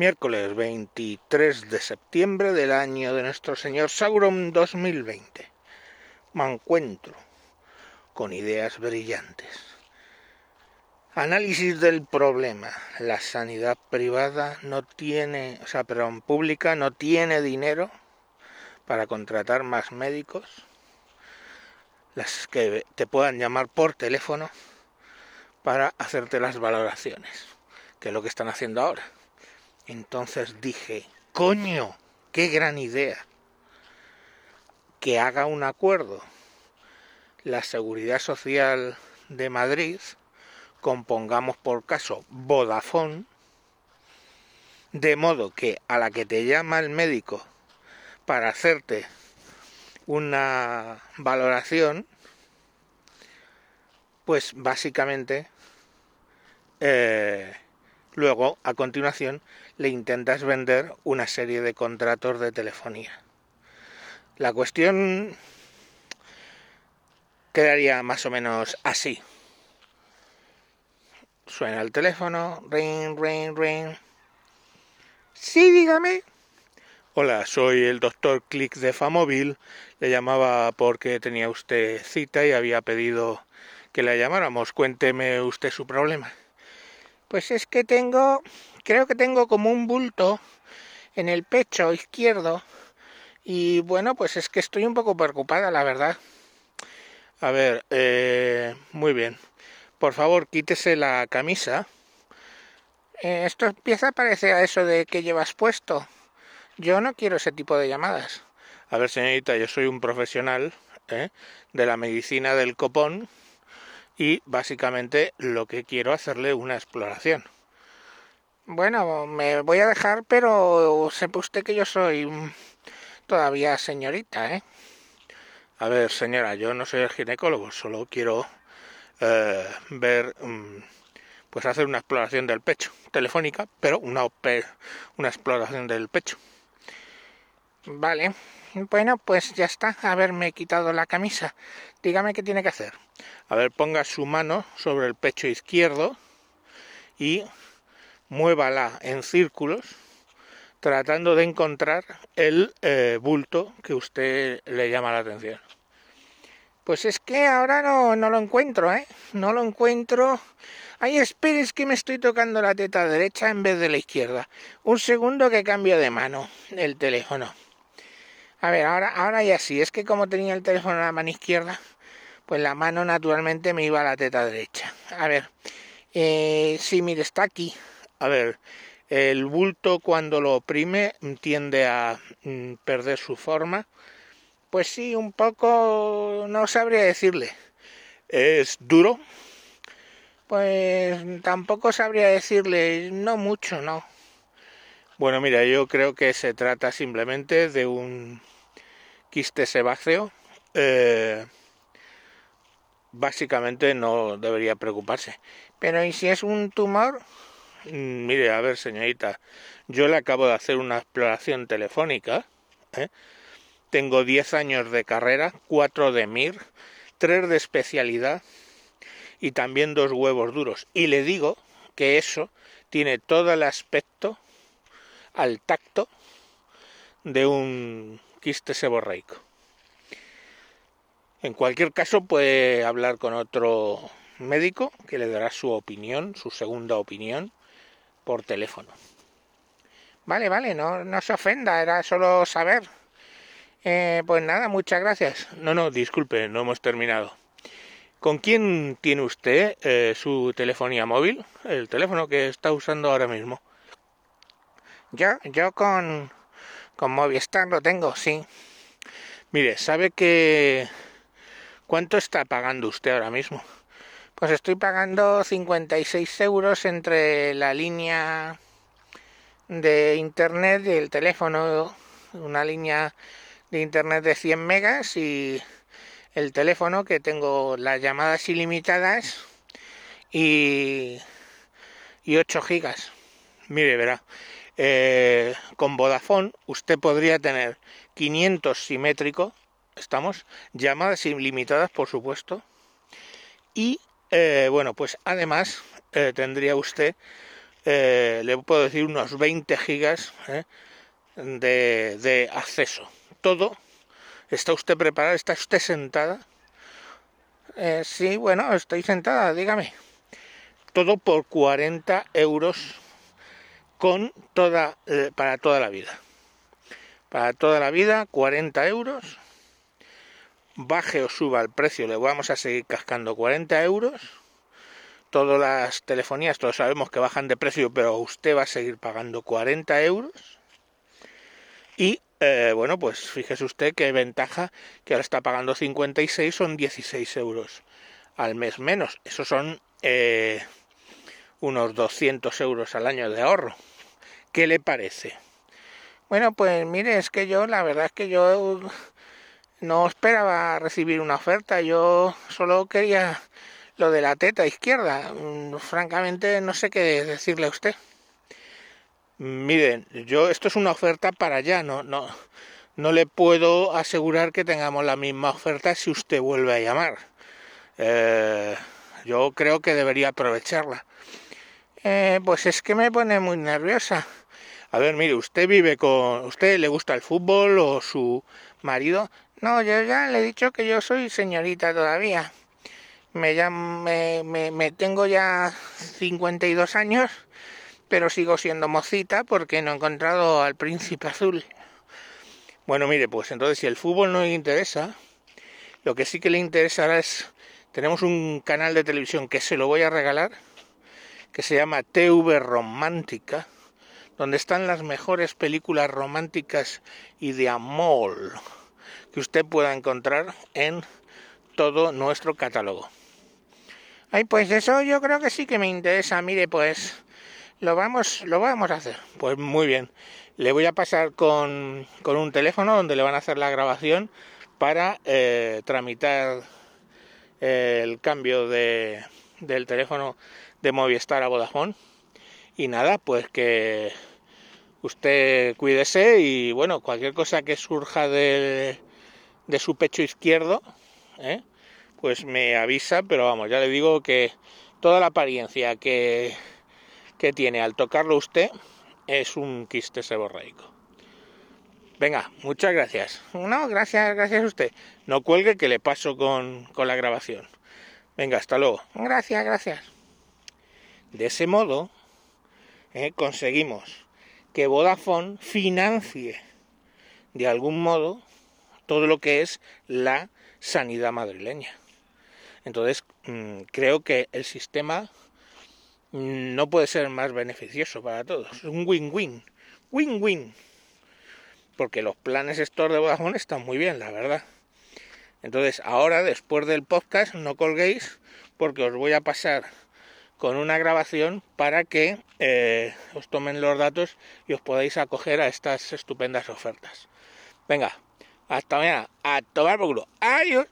miércoles 23 de septiembre del año de nuestro Señor Sauron 2020. Me encuentro con ideas brillantes. Análisis del problema. La sanidad privada no tiene, o sea, perdón, pública no tiene dinero para contratar más médicos. Las que te puedan llamar por teléfono para hacerte las valoraciones, que es lo que están haciendo ahora entonces dije, coño, qué gran idea. Que haga un acuerdo la Seguridad Social de Madrid, compongamos por caso Vodafone, de modo que a la que te llama el médico para hacerte una valoración, pues básicamente eh, Luego, a continuación, le intentas vender una serie de contratos de telefonía. La cuestión quedaría más o menos así. Suena el teléfono, ring, ring, ring. Sí, dígame. Hola, soy el doctor Click de Famóvil. Le llamaba porque tenía usted cita y había pedido que le llamáramos. Cuénteme usted su problema. Pues es que tengo, creo que tengo como un bulto en el pecho izquierdo y bueno, pues es que estoy un poco preocupada, la verdad. A ver, eh, muy bien. Por favor, quítese la camisa. Eh, esto empieza a parecer a eso de que llevas puesto. Yo no quiero ese tipo de llamadas. A ver, señorita, yo soy un profesional ¿eh? de la medicina del copón y básicamente lo que quiero hacerle una exploración. Bueno, me voy a dejar, pero sepa usted que yo soy todavía señorita, ¿eh? A ver, señora, yo no soy el ginecólogo, solo quiero eh, ver, mm, pues hacer una exploración del pecho, telefónica, pero una, una exploración del pecho. Vale, bueno, pues ya está, haberme quitado la camisa. Dígame qué tiene que hacer. A ver, ponga su mano sobre el pecho izquierdo y muévala en círculos tratando de encontrar el eh, bulto que usted le llama la atención. Pues es que ahora no, no lo encuentro, ¿eh? No lo encuentro. Ay, esperes que me estoy tocando la teta derecha en vez de la izquierda. Un segundo que cambio de mano el teléfono. A ver, ahora, ahora ya sí, es que como tenía el teléfono en la mano izquierda, pues la mano naturalmente me iba a la teta derecha. A ver, eh, sí, mire, está aquí. A ver, el bulto cuando lo oprime tiende a mm, perder su forma. Pues sí, un poco, no sabría decirle. ¿Es duro? Pues tampoco sabría decirle, no mucho, no. Bueno, mira, yo creo que se trata simplemente de un quiste sebáceo. Eh, básicamente no debería preocuparse. Pero ¿y si es un tumor? Mm, mire, a ver, señorita, yo le acabo de hacer una exploración telefónica. ¿eh? Tengo 10 años de carrera, 4 de MIR, 3 de especialidad y también dos huevos duros. Y le digo que eso tiene todo el aspecto al tacto de un quiste seborreico. En cualquier caso puede hablar con otro médico que le dará su opinión, su segunda opinión, por teléfono. Vale, vale, no, no se ofenda, era solo saber. Eh, pues nada, muchas gracias. No, no, disculpe, no hemos terminado. ¿Con quién tiene usted eh, su telefonía móvil? El teléfono que está usando ahora mismo. Yo, yo con, con Movistar lo tengo, sí. Mire, ¿sabe que cuánto está pagando usted ahora mismo? Pues estoy pagando 56 euros entre la línea de internet y el teléfono, una línea de internet de 100 megas y el teléfono que tengo las llamadas ilimitadas y, y 8 gigas. Mire, verá, eh, con Vodafone usted podría tener 500 simétrico, estamos, llamadas ilimitadas por supuesto, y eh, bueno, pues además eh, tendría usted le puedo decir unos 20 gigas de, acceso. Todo. ¿Está usted preparada? ¿Está usted sentada? Sí, bueno, estoy sentada, dígame. Todo por 40 euros con toda, eh, para toda la vida. Para toda la vida, 40 euros. Baje o suba el precio, le vamos a seguir cascando 40 euros. Todas las telefonías, todos sabemos que bajan de precio, pero usted va a seguir pagando 40 euros. Y eh, bueno, pues fíjese usted qué ventaja que ahora está pagando 56, son 16 euros al mes menos. Eso son eh, unos 200 euros al año de ahorro. ¿Qué le parece? Bueno, pues mire, es que yo, la verdad es que yo no esperaba recibir una oferta, yo solo quería lo de la teta izquierda. Mm, francamente, no sé qué decirle a usted. Miren, yo esto es una oferta para allá, no, no, no le puedo asegurar que tengamos la misma oferta si usted vuelve a llamar. Eh, yo creo que debería aprovecharla. Eh, pues es que me pone muy nerviosa. A ver, mire, usted vive con, usted le gusta el fútbol o su marido. No, yo ya le he dicho que yo soy señorita todavía. Me, ya, me, me, me tengo ya 52 años pero sigo siendo mocita porque no he encontrado al príncipe azul. Bueno, mire, pues entonces si el fútbol no le interesa, lo que sí que le interesará es, tenemos un canal de televisión que se lo voy a regalar, que se llama TV Romántica, donde están las mejores películas románticas y de amor que usted pueda encontrar en todo nuestro catálogo. Ay, pues eso yo creo que sí que me interesa. Mire, pues lo vamos, lo vamos a hacer. Pues muy bien. Le voy a pasar con, con un teléfono donde le van a hacer la grabación para eh, tramitar eh, el cambio de, del teléfono de Movistar a Vodafone. Y nada, pues que usted cuídese y bueno, cualquier cosa que surja de, de su pecho izquierdo, ¿eh? pues me avisa, pero vamos, ya le digo que toda la apariencia que que tiene al tocarlo usted es un quiste seborreico. Venga, muchas gracias. No, gracias, gracias a usted. No cuelgue que le paso con, con la grabación. Venga, hasta luego. Gracias, gracias. De ese modo, eh, conseguimos que Vodafone financie de algún modo todo lo que es la sanidad madrileña. Entonces, mm, creo que el sistema no puede ser más beneficioso para todos. Un win-win. Win-win. Porque los planes estos de Vodafone están muy bien, la verdad. Entonces, ahora, después del podcast, no colguéis porque os voy a pasar con una grabación para que eh, os tomen los datos y os podáis acoger a estas estupendas ofertas. Venga, hasta mañana. A tomar por culo. Adiós.